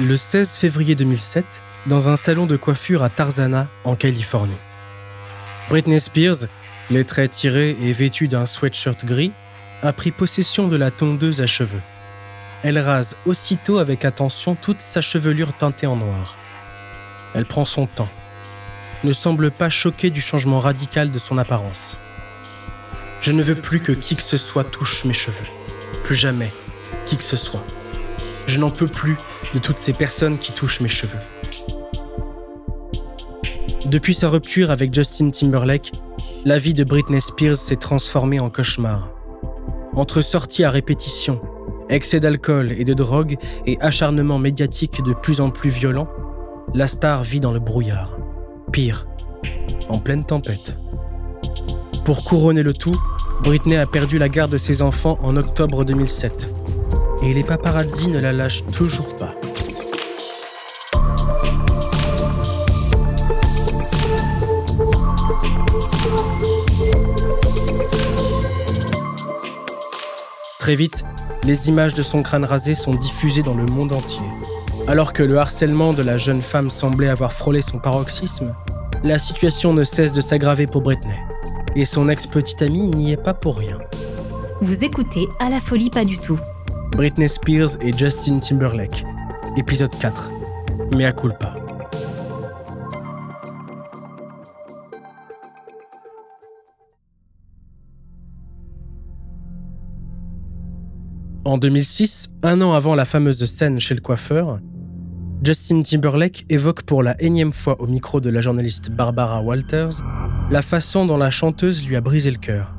Le 16 février 2007, dans un salon de coiffure à Tarzana, en Californie. Britney Spears, les traits tirés et vêtue d'un sweatshirt gris, a pris possession de la tondeuse à cheveux. Elle rase aussitôt avec attention toute sa chevelure teintée en noir. Elle prend son temps, ne semble pas choquée du changement radical de son apparence. Je ne veux plus que qui que ce soit touche mes cheveux. Plus jamais, qui que ce soit. Je n'en peux plus de toutes ces personnes qui touchent mes cheveux. Depuis sa rupture avec Justin Timberlake, la vie de Britney Spears s'est transformée en cauchemar. Entre sorties à répétition, excès d'alcool et de drogue et acharnement médiatique de plus en plus violent, la star vit dans le brouillard. Pire, en pleine tempête. Pour couronner le tout, Britney a perdu la garde de ses enfants en octobre 2007. Et les paparazzi ne la lâchent toujours pas. Très vite, les images de son crâne rasé sont diffusées dans le monde entier. Alors que le harcèlement de la jeune femme semblait avoir frôlé son paroxysme, la situation ne cesse de s'aggraver pour Britney. Et son ex-petite amie n'y est pas pour rien. Vous écoutez À la folie pas du tout. Britney Spears et Justin Timberlake. Épisode 4. Mea culpa. En 2006, un an avant la fameuse scène chez le coiffeur, Justin Timberlake évoque pour la énième fois au micro de la journaliste Barbara Walters la façon dont la chanteuse lui a brisé le cœur.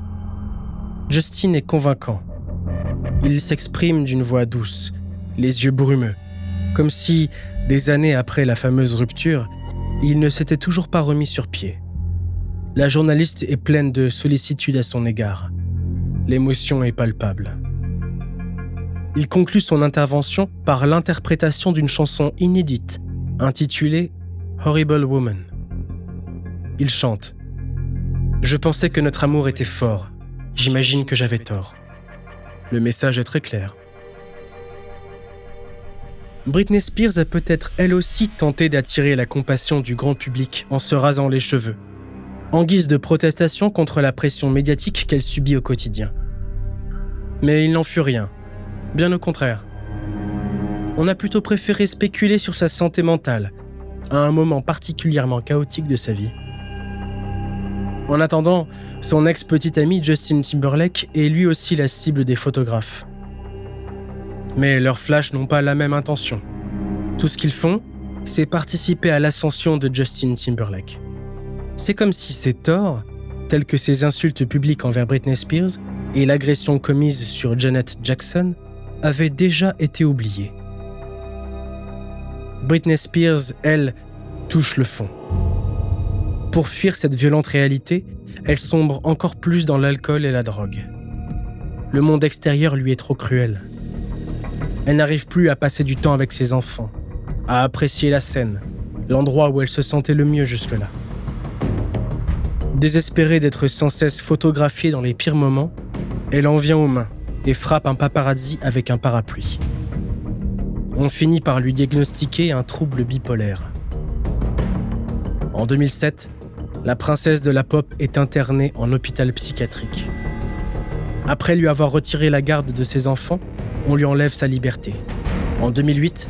Justin est convaincant. Il s'exprime d'une voix douce, les yeux brumeux, comme si, des années après la fameuse rupture, il ne s'était toujours pas remis sur pied. La journaliste est pleine de sollicitude à son égard. L'émotion est palpable. Il conclut son intervention par l'interprétation d'une chanson inédite intitulée Horrible Woman. Il chante Je pensais que notre amour était fort. J'imagine que j'avais tort. Le message est très clair. Britney Spears a peut-être elle aussi tenté d'attirer la compassion du grand public en se rasant les cheveux, en guise de protestation contre la pression médiatique qu'elle subit au quotidien. Mais il n'en fut rien. Bien au contraire. On a plutôt préféré spéculer sur sa santé mentale, à un moment particulièrement chaotique de sa vie. En attendant, son ex-petit ami Justin Timberlake est lui aussi la cible des photographes. Mais leurs flashs n'ont pas la même intention. Tout ce qu'ils font, c'est participer à l'ascension de Justin Timberlake. C'est comme si ses torts, tels que ses insultes publiques envers Britney Spears et l'agression commise sur Janet Jackson, avait déjà été oublié. Britney Spears, elle, touche le fond. Pour fuir cette violente réalité, elle sombre encore plus dans l'alcool et la drogue. Le monde extérieur lui est trop cruel. Elle n'arrive plus à passer du temps avec ses enfants, à apprécier la scène, l'endroit où elle se sentait le mieux jusque-là. Désespérée d'être sans cesse photographiée dans les pires moments, elle en vient aux mains et frappe un paparazzi avec un parapluie. On finit par lui diagnostiquer un trouble bipolaire. En 2007, la princesse de la pop est internée en hôpital psychiatrique. Après lui avoir retiré la garde de ses enfants, on lui enlève sa liberté. En 2008,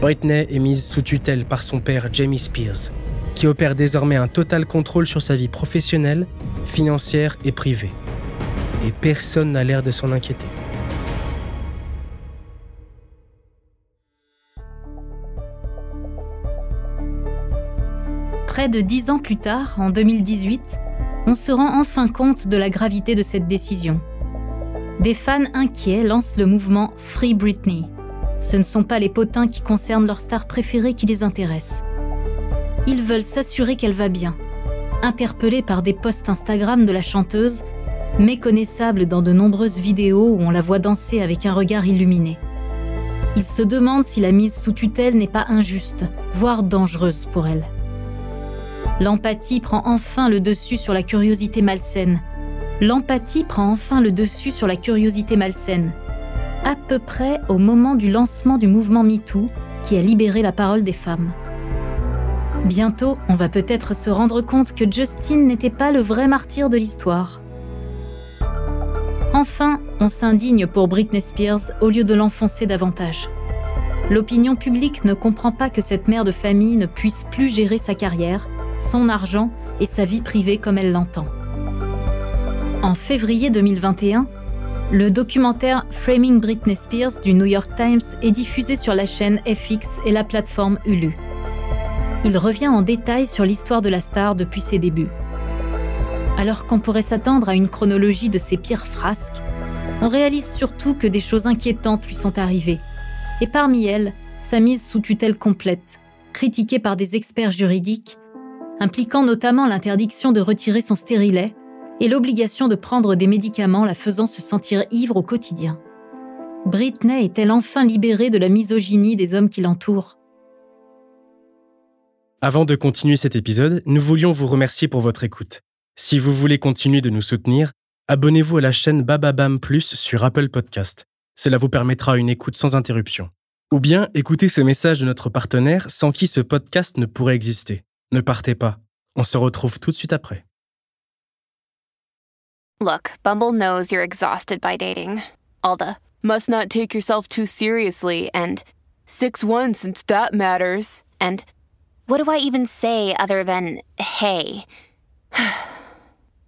Britney est mise sous tutelle par son père Jamie Spears, qui opère désormais un total contrôle sur sa vie professionnelle, financière et privée. Et personne n'a l'air de s'en inquiéter. Près de dix ans plus tard, en 2018, on se rend enfin compte de la gravité de cette décision. Des fans inquiets lancent le mouvement Free Britney. Ce ne sont pas les potins qui concernent leur star préférée qui les intéressent. Ils veulent s'assurer qu'elle va bien. Interpellés par des posts Instagram de la chanteuse, méconnaissable dans de nombreuses vidéos où on la voit danser avec un regard illuminé. Ils se demandent si la mise sous tutelle n'est pas injuste, voire dangereuse pour elle. L'empathie prend enfin le dessus sur la curiosité malsaine. L'empathie prend enfin le dessus sur la curiosité malsaine. À peu près au moment du lancement du mouvement MeToo qui a libéré la parole des femmes. Bientôt, on va peut-être se rendre compte que Justin n'était pas le vrai martyr de l'histoire. Enfin, on s'indigne pour Britney Spears au lieu de l'enfoncer davantage. L'opinion publique ne comprend pas que cette mère de famille ne puisse plus gérer sa carrière, son argent et sa vie privée comme elle l'entend. En février 2021, le documentaire Framing Britney Spears du New York Times est diffusé sur la chaîne FX et la plateforme Hulu. Il revient en détail sur l'histoire de la star depuis ses débuts. Alors qu'on pourrait s'attendre à une chronologie de ses pires frasques, on réalise surtout que des choses inquiétantes lui sont arrivées. Et parmi elles, sa mise sous tutelle complète, critiquée par des experts juridiques, impliquant notamment l'interdiction de retirer son stérilet et l'obligation de prendre des médicaments la faisant se sentir ivre au quotidien. Britney est-elle enfin libérée de la misogynie des hommes qui l'entourent? Avant de continuer cet épisode, nous voulions vous remercier pour votre écoute. Si vous voulez continuer de nous soutenir, abonnez-vous à la chaîne Bababam Plus sur Apple Podcast. Cela vous permettra une écoute sans interruption. Ou bien écoutez ce message de notre partenaire sans qui ce podcast ne pourrait exister. Ne partez pas. On se retrouve tout de suite après. Look, Bumble knows you're exhausted by dating. All the must not take yourself too seriously and 6-1 since that matters. And what do I even say other than hey?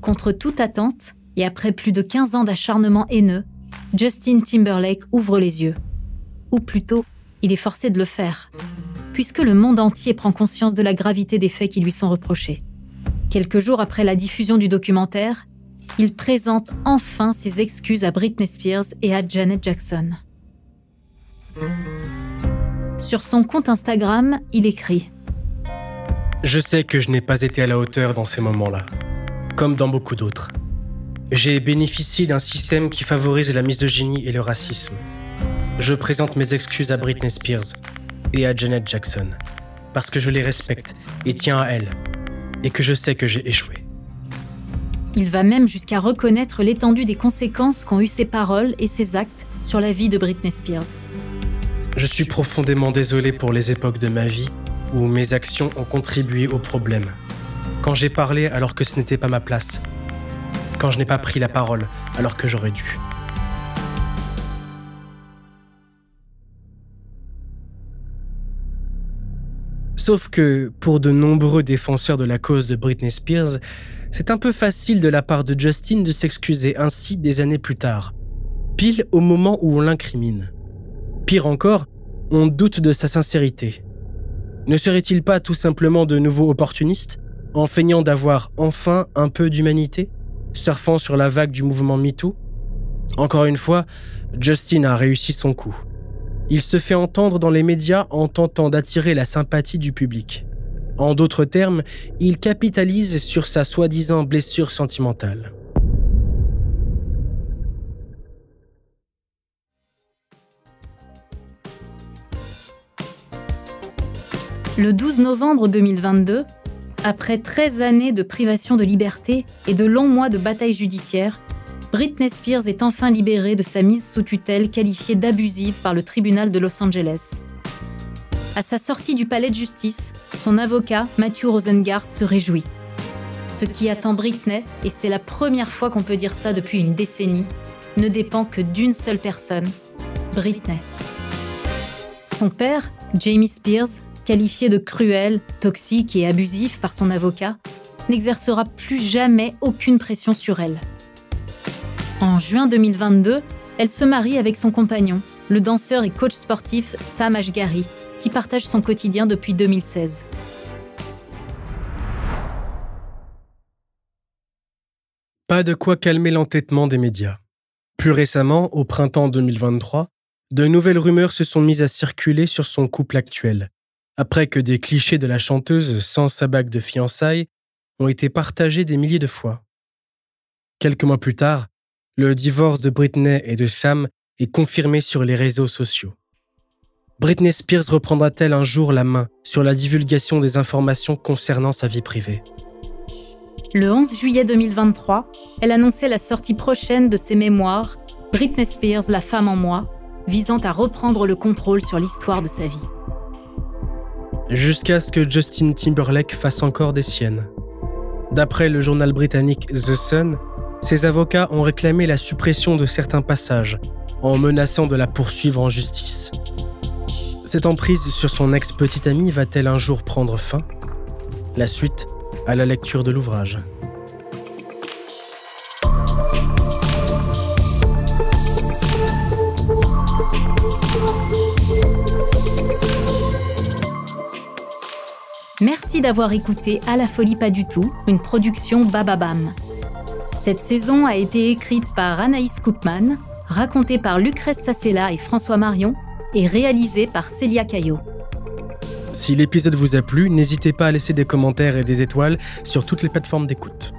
Contre toute attente, et après plus de 15 ans d'acharnement haineux, Justin Timberlake ouvre les yeux. Ou plutôt, il est forcé de le faire, puisque le monde entier prend conscience de la gravité des faits qui lui sont reprochés. Quelques jours après la diffusion du documentaire, il présente enfin ses excuses à Britney Spears et à Janet Jackson. Sur son compte Instagram, il écrit Je sais que je n'ai pas été à la hauteur dans ces moments-là comme dans beaucoup d'autres. J'ai bénéficié d'un système qui favorise la misogynie et le racisme. Je présente mes excuses à Britney Spears et à Janet Jackson, parce que je les respecte et tiens à elles, et que je sais que j'ai échoué. Il va même jusqu'à reconnaître l'étendue des conséquences qu'ont eu ses paroles et ses actes sur la vie de Britney Spears. Je suis profondément désolé pour les époques de ma vie où mes actions ont contribué au problème quand j'ai parlé alors que ce n'était pas ma place, quand je n'ai pas pris la parole alors que j'aurais dû. Sauf que, pour de nombreux défenseurs de la cause de Britney Spears, c'est un peu facile de la part de Justin de s'excuser ainsi des années plus tard, pile au moment où on l'incrimine. Pire encore, on doute de sa sincérité. Ne serait-il pas tout simplement de nouveau opportuniste, en feignant d'avoir enfin un peu d'humanité, surfant sur la vague du mouvement MeToo Encore une fois, Justin a réussi son coup. Il se fait entendre dans les médias en tentant d'attirer la sympathie du public. En d'autres termes, il capitalise sur sa soi-disant blessure sentimentale. Le 12 novembre 2022, après 13 années de privation de liberté et de longs mois de bataille judiciaire, Britney Spears est enfin libérée de sa mise sous tutelle qualifiée d'abusive par le tribunal de Los Angeles. À sa sortie du palais de justice, son avocat, Matthew Rosengart, se réjouit. Ce qui attend Britney, et c'est la première fois qu'on peut dire ça depuis une décennie, ne dépend que d'une seule personne, Britney. Son père, Jamie Spears, qualifié de cruel, toxique et abusif par son avocat, n'exercera plus jamais aucune pression sur elle. En juin 2022, elle se marie avec son compagnon, le danseur et coach sportif Sam Ashgari, qui partage son quotidien depuis 2016. Pas de quoi calmer l'entêtement des médias. Plus récemment, au printemps 2023, de nouvelles rumeurs se sont mises à circuler sur son couple actuel, après que des clichés de la chanteuse sans sa bague de fiançailles ont été partagés des milliers de fois. Quelques mois plus tard, le divorce de Britney et de Sam est confirmé sur les réseaux sociaux. Britney Spears reprendra-t-elle un jour la main sur la divulgation des informations concernant sa vie privée? Le 11 juillet 2023, elle annonçait la sortie prochaine de ses mémoires Britney Spears, la femme en moi, visant à reprendre le contrôle sur l'histoire de sa vie jusqu'à ce que Justin Timberlake fasse encore des siennes. D'après le journal britannique The Sun, ses avocats ont réclamé la suppression de certains passages, en menaçant de la poursuivre en justice. Cette emprise sur son ex-petite amie va-t-elle un jour prendre fin? La suite à la lecture de l'ouvrage. Merci d'avoir écouté À la folie pas du tout, une production Bababam. Cette saison a été écrite par Anaïs Koopman, racontée par Lucrèce Sassella et François Marion et réalisée par Célia Caillot. Si l'épisode vous a plu, n'hésitez pas à laisser des commentaires et des étoiles sur toutes les plateformes d'écoute.